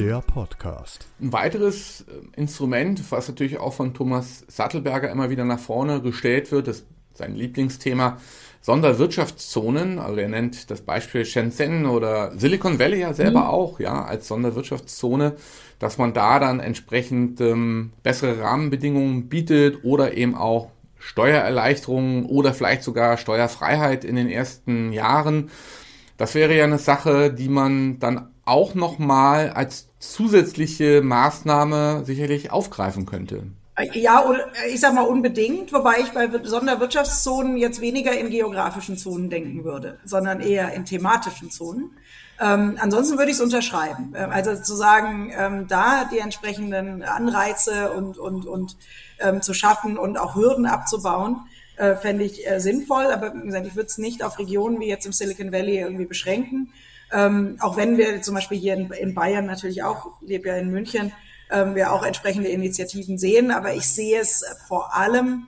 Der Podcast. Ein weiteres äh, Instrument, was natürlich auch von Thomas Sattelberger immer wieder nach vorne gestellt wird, ist sein Lieblingsthema, Sonderwirtschaftszonen. Also er nennt das Beispiel Shenzhen oder Silicon Valley ja selber mhm. auch, ja, als Sonderwirtschaftszone, dass man da dann entsprechend ähm, bessere Rahmenbedingungen bietet oder eben auch Steuererleichterungen oder vielleicht sogar Steuerfreiheit in den ersten Jahren. Das wäre ja eine Sache, die man dann auch nochmal als zusätzliche Maßnahme sicherlich aufgreifen könnte. Ja, ich sag mal unbedingt, wobei ich bei Sonderwirtschaftszonen jetzt weniger in geografischen Zonen denken würde, sondern eher in thematischen Zonen. Ähm, ansonsten würde ich es unterschreiben. Ähm, also zu sagen, ähm, da die entsprechenden Anreize und, und, und ähm, zu schaffen und auch Hürden abzubauen, äh, fände ich äh, sinnvoll. Aber wie gesagt, ich würde es nicht auf Regionen wie jetzt im Silicon Valley irgendwie beschränken. Ähm, auch wenn wir zum Beispiel hier in, in Bayern natürlich auch, lebe ja in München, ähm, wir auch entsprechende Initiativen sehen. Aber ich sehe es vor allem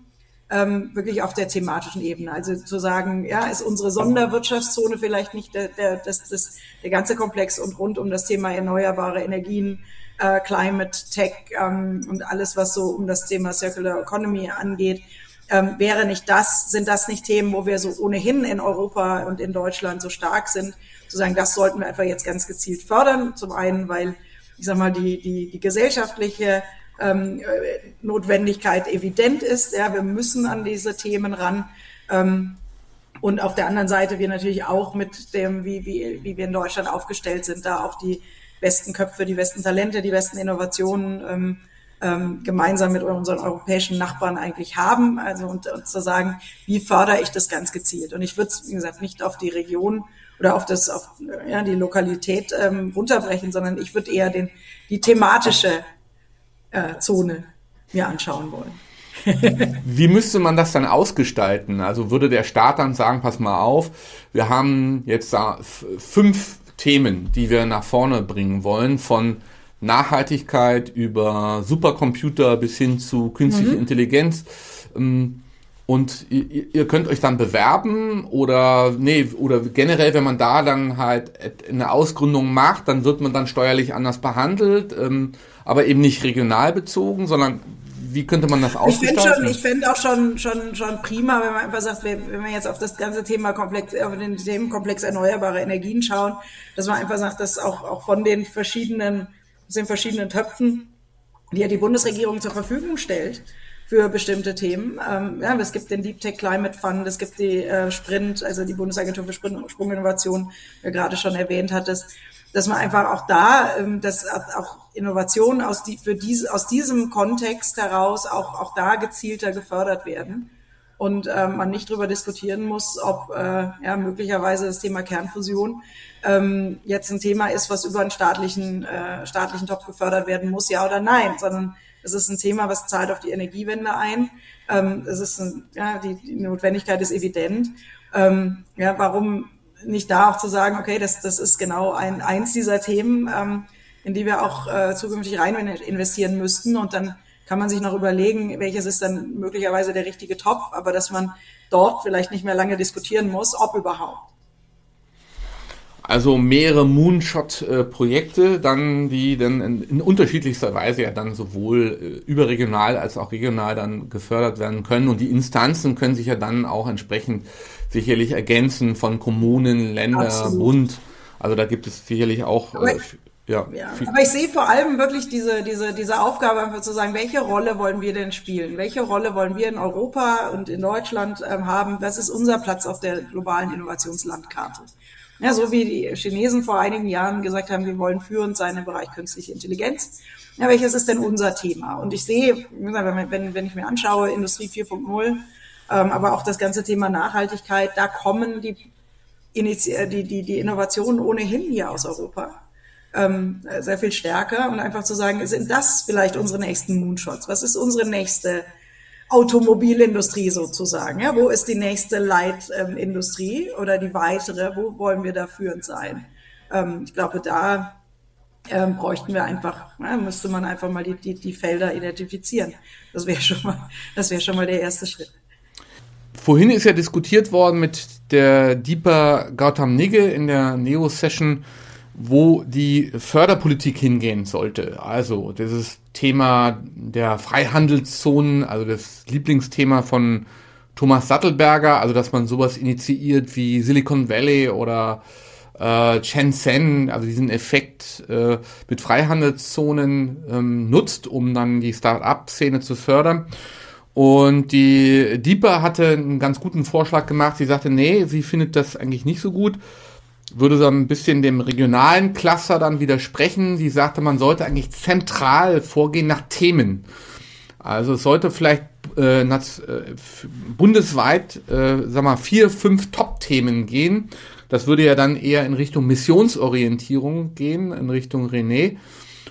ähm, wirklich auf der thematischen Ebene. Also zu sagen, ja, ist unsere Sonderwirtschaftszone vielleicht nicht der, der, das, das, der ganze Komplex und rund um das Thema erneuerbare Energien, äh, Climate Tech ähm, und alles, was so um das Thema Circular Economy angeht. Ähm, wäre nicht das, sind das nicht Themen, wo wir so ohnehin in Europa und in Deutschland so stark sind, zu sagen, das sollten wir einfach jetzt ganz gezielt fördern. Zum einen, weil, ich sag mal, die, die, die gesellschaftliche ähm, äh, Notwendigkeit evident ist. Ja, wir müssen an diese Themen ran. Ähm, und auf der anderen Seite wir natürlich auch mit dem, wie, wie, wie wir in Deutschland aufgestellt sind, da auch die besten Köpfe, die besten Talente, die besten Innovationen ähm, ähm, gemeinsam mit unseren europäischen Nachbarn eigentlich haben. Also und, und zu sagen, wie fördere ich das ganz gezielt? Und ich würde es, wie gesagt, nicht auf die Region oder auf das, auf ja, die Lokalität ähm, runterbrechen, sondern ich würde eher den, die thematische äh, Zone mir anschauen wollen. Wie müsste man das dann ausgestalten? Also würde der Staat dann sagen, pass mal auf, wir haben jetzt da fünf Themen, die wir nach vorne bringen wollen, von Nachhaltigkeit über Supercomputer bis hin zu künstlicher mhm. Intelligenz. Ähm, und ihr, ihr, könnt euch dann bewerben oder nee, oder generell, wenn man da dann halt eine Ausgründung macht, dann wird man dann steuerlich anders behandelt, ähm, aber eben nicht regional bezogen, sondern wie könnte man das ausgestalten? Ich fände auch schon, schon, schon prima, wenn man einfach sagt, wenn, wenn wir jetzt auf das ganze Thema Komplex, auf den Themenkomplex erneuerbare Energien schauen, dass man einfach sagt, dass auch, auch von den verschiedenen, aus den verschiedenen Töpfen, die ja die Bundesregierung zur Verfügung stellt, für bestimmte Themen. Ähm, ja, es gibt den Deep Tech Climate Fund, es gibt die äh, Sprint, also die Bundesagentur für Sprint Sprunginnovation, wie du gerade schon erwähnt hattest, dass man einfach auch da, ähm, dass auch Innovationen aus, die, für diese, aus diesem Kontext heraus auch, auch da gezielter gefördert werden und äh, man nicht darüber diskutieren muss, ob äh, ja, möglicherweise das Thema Kernfusion ähm, jetzt ein Thema ist, was über einen staatlichen, äh, staatlichen Topf gefördert werden muss, ja oder nein, sondern es ist ein Thema, was zahlt auf die Energiewende ein. Ähm, es ist ein, ja, die, die Notwendigkeit ist evident. Ähm, ja, warum nicht da auch zu sagen, okay, das, das ist genau ein, eins dieser Themen, ähm, in die wir auch äh, zukünftig rein investieren müssten. Und dann kann man sich noch überlegen, welches ist dann möglicherweise der richtige Topf, aber dass man dort vielleicht nicht mehr lange diskutieren muss, ob überhaupt. Also mehrere Moonshot-Projekte, dann die dann in, in, unterschiedlichster Weise ja dann sowohl äh, überregional als auch regional dann gefördert werden können. Und die Instanzen können sich ja dann auch entsprechend sicherlich ergänzen von Kommunen, Länder, Absolut. Bund. Also da gibt es sicherlich auch. Aber, äh, ja, ja. aber ich sehe vor allem wirklich diese, diese, diese Aufgabe, einfach zu sagen, welche Rolle wollen wir denn spielen? Welche Rolle wollen wir in Europa und in Deutschland ähm, haben? Was ist unser Platz auf der globalen Innovationslandkarte? Ja, so wie die Chinesen vor einigen Jahren gesagt haben, wir wollen führend sein im Bereich künstliche Intelligenz. Ja, welches ist denn unser Thema? Und ich sehe, wenn, wenn ich mir anschaue, Industrie 4.0, ähm, aber auch das ganze Thema Nachhaltigkeit, da kommen die, die, die, die Innovationen ohnehin hier aus Europa ähm, sehr viel stärker und einfach zu sagen, sind das vielleicht unsere nächsten Moonshots? Was ist unsere nächste Automobilindustrie sozusagen. Ja, wo ist die nächste Leitindustrie ähm, oder die weitere? Wo wollen wir da führend sein? Ähm, ich glaube, da ähm, bräuchten wir einfach, ja, müsste man einfach mal die, die, die Felder identifizieren. Das wäre schon mal, das wäre schon mal der erste Schritt. Vorhin ist ja diskutiert worden mit der Deepa Gautam Nigge in der Neo-Session, wo die Förderpolitik hingehen sollte. Also dieses Thema der Freihandelszonen, also das Lieblingsthema von Thomas Sattelberger, also dass man sowas initiiert wie Silicon Valley oder äh, Shenzhen, also diesen Effekt äh, mit Freihandelszonen ähm, nutzt, um dann die Start-up-Szene zu fördern. Und die Deeper hatte einen ganz guten Vorschlag gemacht. Sie sagte, nee, sie findet das eigentlich nicht so gut. Würde so ein bisschen dem regionalen Cluster dann widersprechen. Sie sagte, man sollte eigentlich zentral vorgehen nach Themen. Also es sollte vielleicht äh, äh, bundesweit, äh, sag mal, vier, fünf Top-Themen gehen. Das würde ja dann eher in Richtung Missionsorientierung gehen, in Richtung René.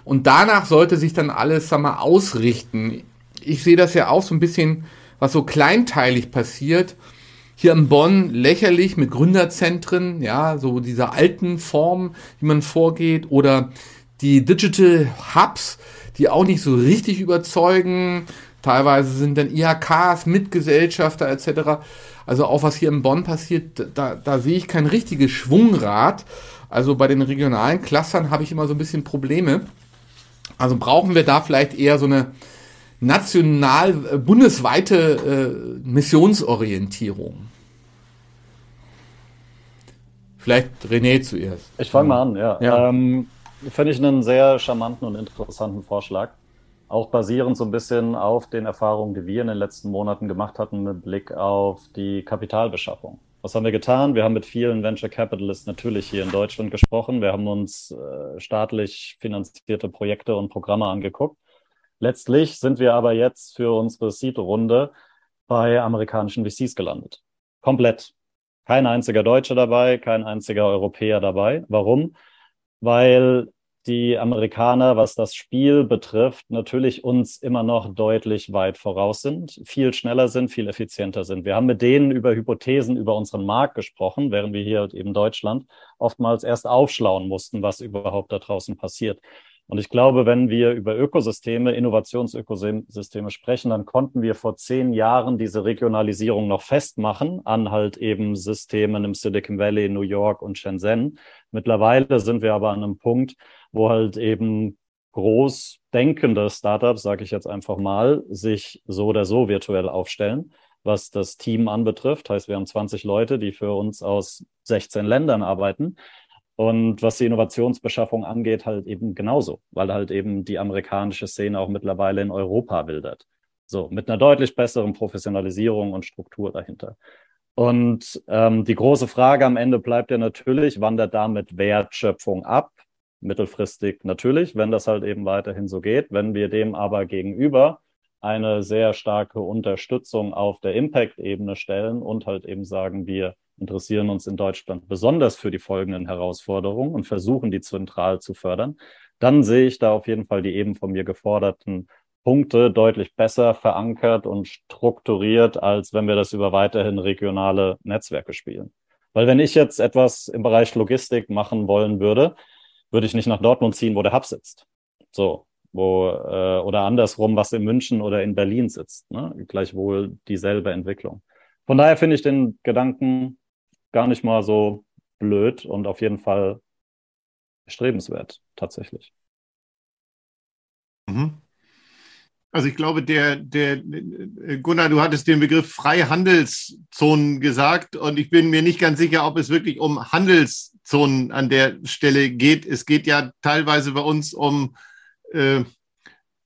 Und danach sollte sich dann alles, sag mal, ausrichten. Ich sehe das ja auch so ein bisschen, was so kleinteilig passiert. Hier in Bonn lächerlich mit Gründerzentren, ja, so dieser alten Form, wie man vorgeht, oder die Digital Hubs, die auch nicht so richtig überzeugen. Teilweise sind dann IHKs, Mitgesellschafter etc. Also auch was hier in Bonn passiert, da, da sehe ich kein richtiges Schwungrad. Also bei den regionalen Clustern habe ich immer so ein bisschen Probleme. Also brauchen wir da vielleicht eher so eine national, äh, bundesweite äh, Missionsorientierung. Vielleicht René zuerst. Ich fange mal an, ja. ja. Ähm, Finde ich einen sehr charmanten und interessanten Vorschlag. Auch basierend so ein bisschen auf den Erfahrungen, die wir in den letzten Monaten gemacht hatten mit Blick auf die Kapitalbeschaffung. Was haben wir getan? Wir haben mit vielen Venture Capitalists natürlich hier in Deutschland gesprochen. Wir haben uns äh, staatlich finanzierte Projekte und Programme angeguckt. Letztlich sind wir aber jetzt für unsere Seed-Runde bei amerikanischen VCs gelandet. Komplett. Kein einziger Deutscher dabei, kein einziger Europäer dabei. Warum? Weil die Amerikaner, was das Spiel betrifft, natürlich uns immer noch deutlich weit voraus sind, viel schneller sind, viel effizienter sind. Wir haben mit denen über Hypothesen über unseren Markt gesprochen, während wir hier eben Deutschland oftmals erst aufschlauen mussten, was überhaupt da draußen passiert. Und ich glaube, wenn wir über Ökosysteme, Innovationsökosysteme sprechen, dann konnten wir vor zehn Jahren diese Regionalisierung noch festmachen an halt eben Systemen im Silicon Valley, New York und Shenzhen. Mittlerweile sind wir aber an einem Punkt, wo halt eben groß denkende Startups, sage ich jetzt einfach mal, sich so oder so virtuell aufstellen. Was das Team anbetrifft, heißt, wir haben 20 Leute, die für uns aus 16 Ländern arbeiten. Und was die Innovationsbeschaffung angeht, halt eben genauso, weil halt eben die amerikanische Szene auch mittlerweile in Europa wildert. So, mit einer deutlich besseren Professionalisierung und Struktur dahinter. Und ähm, die große Frage am Ende bleibt ja natürlich, wandert damit Wertschöpfung ab? Mittelfristig natürlich, wenn das halt eben weiterhin so geht. Wenn wir dem aber gegenüber eine sehr starke Unterstützung auf der Impact-Ebene stellen und halt eben sagen, wir interessieren uns in Deutschland besonders für die folgenden Herausforderungen und versuchen, die zentral zu fördern, dann sehe ich da auf jeden Fall die eben von mir geforderten Punkte deutlich besser verankert und strukturiert, als wenn wir das über weiterhin regionale Netzwerke spielen. Weil wenn ich jetzt etwas im Bereich Logistik machen wollen würde, würde ich nicht nach Dortmund ziehen, wo der Hub sitzt. So, wo, äh, oder andersrum, was in München oder in Berlin sitzt. Ne? Gleichwohl dieselbe Entwicklung. Von daher finde ich den Gedanken gar nicht mal so blöd und auf jeden Fall strebenswert, tatsächlich. Mhm. Also ich glaube, der, der Gunnar, du hattest den Begriff Freihandelszonen gesagt und ich bin mir nicht ganz sicher, ob es wirklich um Handelszonen an der Stelle geht. Es geht ja teilweise bei uns um, äh,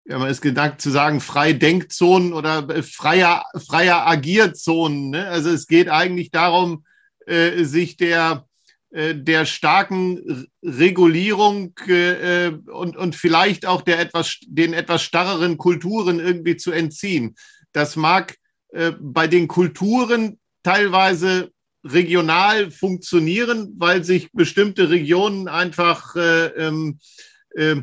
ja, man ist gedacht zu sagen, Freidenkzonen oder freier, freier Agierzonen. Ne? Also es geht eigentlich darum, äh, sich der, äh, der starken Regulierung äh, und, und vielleicht auch der etwas, den etwas starreren Kulturen irgendwie zu entziehen. Das mag äh, bei den Kulturen teilweise regional funktionieren, weil sich bestimmte Regionen einfach äh, ähm, äh,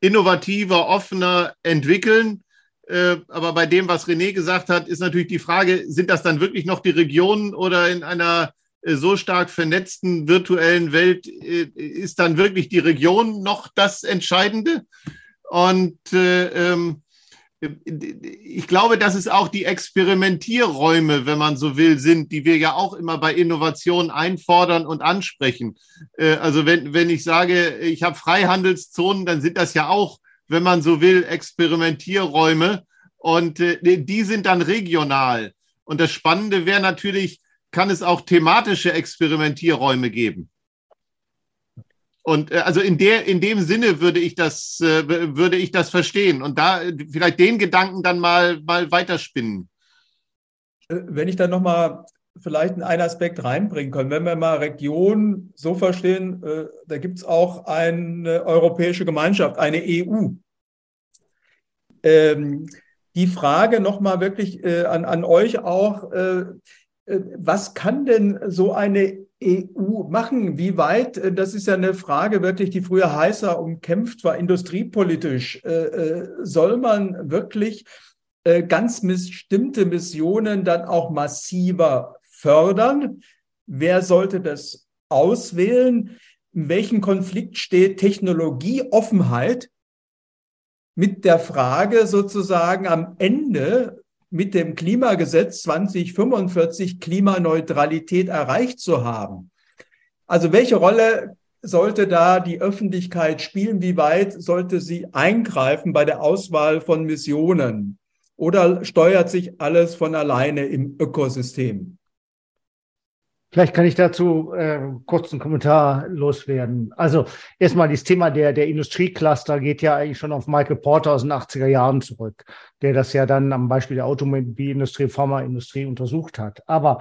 innovativer, offener entwickeln. Äh, aber bei dem, was René gesagt hat, ist natürlich die Frage, sind das dann wirklich noch die Regionen oder in einer äh, so stark vernetzten virtuellen Welt äh, ist dann wirklich die Region noch das Entscheidende? Und ähm, ich glaube, dass es auch die Experimentierräume, wenn man so will, sind, die wir ja auch immer bei Innovationen einfordern und ansprechen. Also wenn, wenn ich sage, ich habe Freihandelszonen, dann sind das ja auch, wenn man so will, Experimentierräume und äh, die sind dann regional. Und das Spannende wäre natürlich, kann es auch thematische Experimentierräume geben. Und äh, also in der in dem Sinne würde ich das äh, würde ich das verstehen und da vielleicht den Gedanken dann mal mal weiterspinnen. Äh, wenn ich dann noch mal vielleicht einen Aspekt reinbringen können, wenn wir mal Region so verstehen, äh, da gibt es auch eine europäische Gemeinschaft, eine EU. Ähm, die Frage noch mal wirklich äh, an, an euch auch, äh, was kann denn so eine EU machen? Wie weit, äh, das ist ja eine Frage wirklich, die früher heißer umkämpft war, industriepolitisch. Äh, äh, soll man wirklich ganz bestimmte Missionen dann auch massiver fördern? Wer sollte das auswählen? In welchem Konflikt steht Technologieoffenheit mit der Frage sozusagen am Ende mit dem Klimagesetz 2045 Klimaneutralität erreicht zu haben. Also welche Rolle sollte da die Öffentlichkeit spielen? Wie weit sollte sie eingreifen bei der Auswahl von Missionen? Oder steuert sich alles von alleine im Ökosystem? Vielleicht kann ich dazu äh, kurz einen Kommentar loswerden. Also erstmal das Thema der, der Industriecluster geht ja eigentlich schon auf Michael Porter aus den 80er Jahren zurück, der das ja dann am Beispiel der Automobilindustrie, Pharmaindustrie untersucht hat. Aber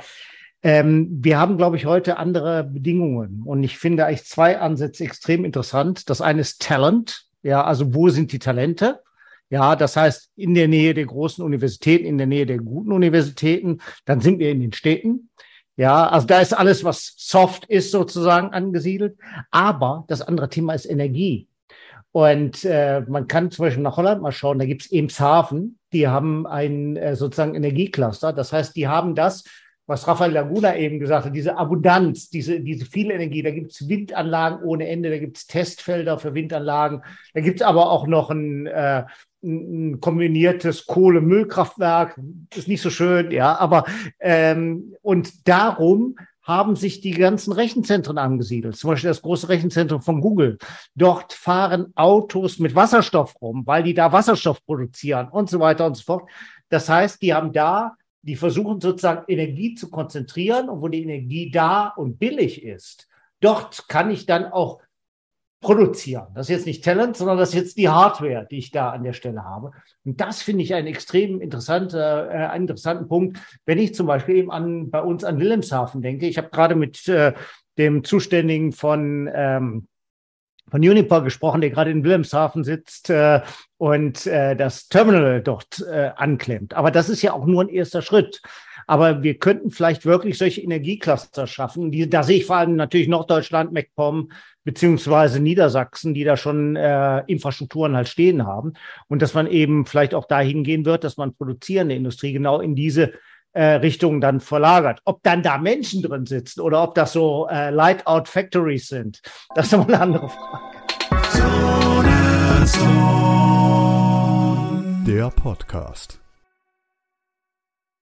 ähm, wir haben, glaube ich, heute andere Bedingungen. Und ich finde eigentlich zwei Ansätze extrem interessant. Das eine ist Talent. Ja, also wo sind die Talente? Ja, das heißt, in der Nähe der großen Universitäten, in der Nähe der guten Universitäten, dann sind wir in den Städten. Ja, also da ist alles, was soft ist, sozusagen angesiedelt. Aber das andere Thema ist Energie. Und äh, man kann zum Beispiel nach Holland mal schauen, da gibt es Emshaven, die haben ein äh, sozusagen Energiecluster. Das heißt, die haben das, was Rafael Laguna eben gesagt hat, diese Abundanz, diese, diese viele Energie. Da gibt es Windanlagen ohne Ende, da gibt es Testfelder für Windanlagen, da gibt es aber auch noch ein, äh, ein kombiniertes Kohle-Müllkraftwerk, ist nicht so schön, ja, aber ähm, und darum haben sich die ganzen Rechenzentren angesiedelt. Zum Beispiel das große Rechenzentrum von Google. Dort fahren Autos mit Wasserstoff rum, weil die da Wasserstoff produzieren und so weiter und so fort. Das heißt, die haben da, die versuchen sozusagen Energie zu konzentrieren und wo die Energie da und billig ist. Dort kann ich dann auch produzieren. Das ist jetzt nicht Talent, sondern das ist jetzt die Hardware, die ich da an der Stelle habe. Und das finde ich einen extrem interessanter, äh, einen interessanten Punkt, wenn ich zum Beispiel eben an bei uns an Wilhelmshaven denke. Ich habe gerade mit äh, dem Zuständigen von ähm, von Uniper gesprochen, der gerade in Wilhelmshaven sitzt äh, und äh, das Terminal dort äh, anklemmt. Aber das ist ja auch nur ein erster Schritt. Aber wir könnten vielleicht wirklich solche Energiecluster schaffen. Die, da sehe ich vor allem natürlich Norddeutschland, MacPom, beziehungsweise Niedersachsen, die da schon äh, Infrastrukturen halt stehen haben. Und dass man eben vielleicht auch dahin gehen wird, dass man produzierende Industrie genau in diese äh, Richtung dann verlagert. Ob dann da Menschen drin sitzen oder ob das so äh, Light-Out Factories sind, das ist nochmal eine andere Frage. Der Podcast.